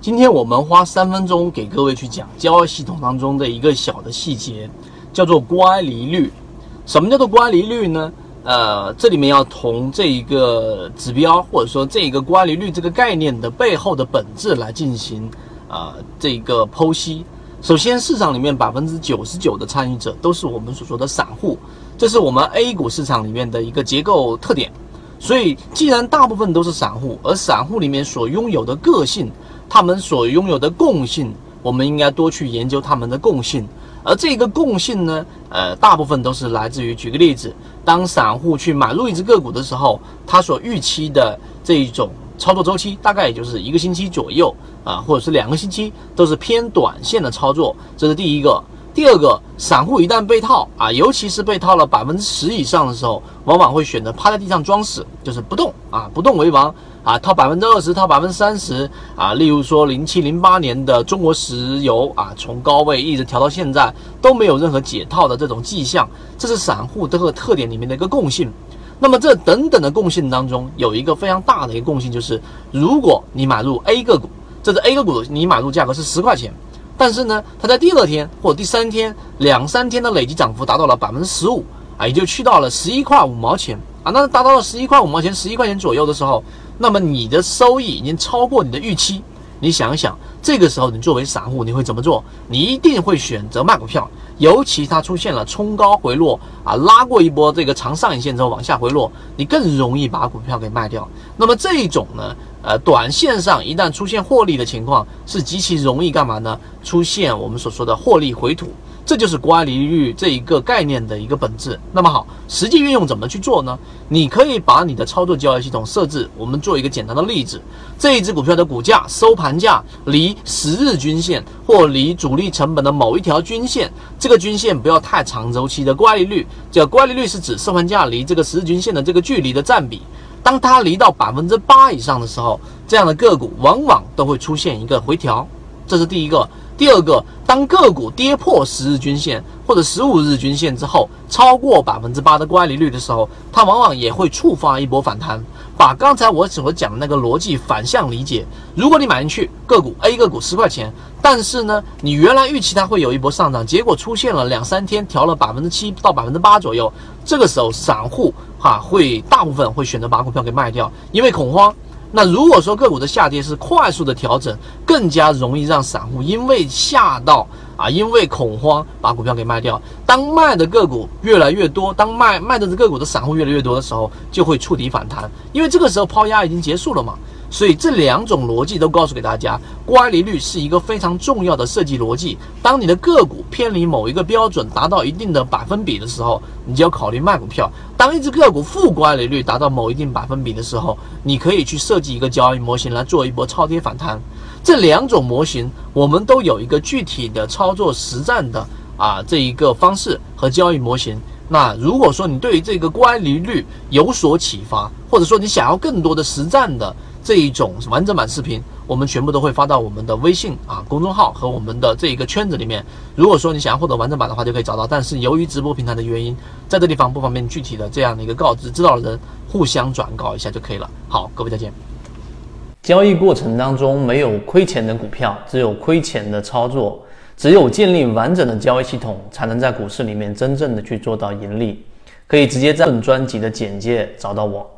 今天我们花三分钟给各位去讲交易系统当中的一个小的细节，叫做乖离率。什么叫做乖离率呢？呃，这里面要从这一个指标或者说这一个乖离率这个概念的背后的本质来进行啊这个剖析。首先，市场里面百分之九十九的参与者都是我们所说的散户，这是我们 A 股市场里面的一个结构特点。所以，既然大部分都是散户，而散户里面所拥有的个性，他们所拥有的共性，我们应该多去研究他们的共性。而这个共性呢，呃，大部分都是来自于，举个例子，当散户去买入一只个股的时候，他所预期的这一种操作周期，大概也就是一个星期左右啊，或者是两个星期，都是偏短线的操作。这是第一个。第二个，散户一旦被套啊，尤其是被套了百分之十以上的时候，往往会选择趴在地上装死，就是不动啊，不动为王啊，套百分之二十，套百分之三十啊。例如说，零七零八年的中国石油啊，从高位一直调到现在都没有任何解套的这种迹象，这是散户这个特点里面的一个共性。那么这等等的共性当中，有一个非常大的一个共性，就是如果你买入 A 个股，这是 A 个股，你买入价格是十块钱。但是呢，它在第二天或第三天两三天的累计涨幅达到了百分之十五啊，也就去到了十一块五毛钱啊。那达到了十一块五毛钱、十一块钱左右的时候，那么你的收益已经超过你的预期。你想一想，这个时候你作为散户你会怎么做？你一定会选择卖股票，尤其它出现了冲高回落啊，拉过一波这个长上影线之后往下回落，你更容易把股票给卖掉。那么这一种呢？呃，短线上一旦出现获利的情况，是极其容易干嘛呢？出现我们所说的获利回吐，这就是乖离率这一个概念的一个本质。那么好，实际运用怎么去做呢？你可以把你的操作交易系统设置，我们做一个简单的例子：这一只股票的股价收盘价离十日均线或离主力成本的某一条均线，这个均线不要太长周期的乖离率，叫乖离率是指收盘价离这个十日均线的这个距离的占比。当它离到百分之八以上的时候，这样的个股往往都会出现一个回调，这是第一个。第二个，当个股跌破十日均线或者十五日均线之后，超过百分之八的乖离率的时候，它往往也会触发一波反弹。把刚才我所讲的那个逻辑反向理解，如果你买进去个股 A 个股十块钱，但是呢，你原来预期它会有一波上涨，结果出现了两三天调了百分之七到百分之八左右，这个时候散户哈会大部分会选择把股票给卖掉，因为恐慌。那如果说个股的下跌是快速的调整，更加容易让散户因为吓到啊，因为恐慌把股票给卖掉。当卖的个股越来越多，当卖卖的个股的散户越来越多的时候，就会触底反弹，因为这个时候抛压已经结束了嘛。所以这两种逻辑都告诉给大家，乖离率是一个非常重要的设计逻辑。当你的个股偏离某一个标准，达到一定的百分比的时候，你就要考虑卖股票。当一只个股负乖离率达到某一定百分比的时候，你可以去设计一个交易模型来做一波超跌反弹。这两种模型，我们都有一个具体的操作实战的啊这一个方式和交易模型。那如果说你对于这个乖离率有所启发，或者说你想要更多的实战的，这一种完整版视频，我们全部都会发到我们的微信啊公众号和我们的这一个圈子里面。如果说你想要获得完整版的话，就可以找到。但是由于直播平台的原因，在这地方不方便具体的这样的一个告知，知道的人互相转告一下就可以了。好，各位再见。交易过程当中没有亏钱的股票，只有亏钱的操作。只有建立完整的交易系统，才能在股市里面真正的去做到盈利。可以直接在本专辑的简介找到我。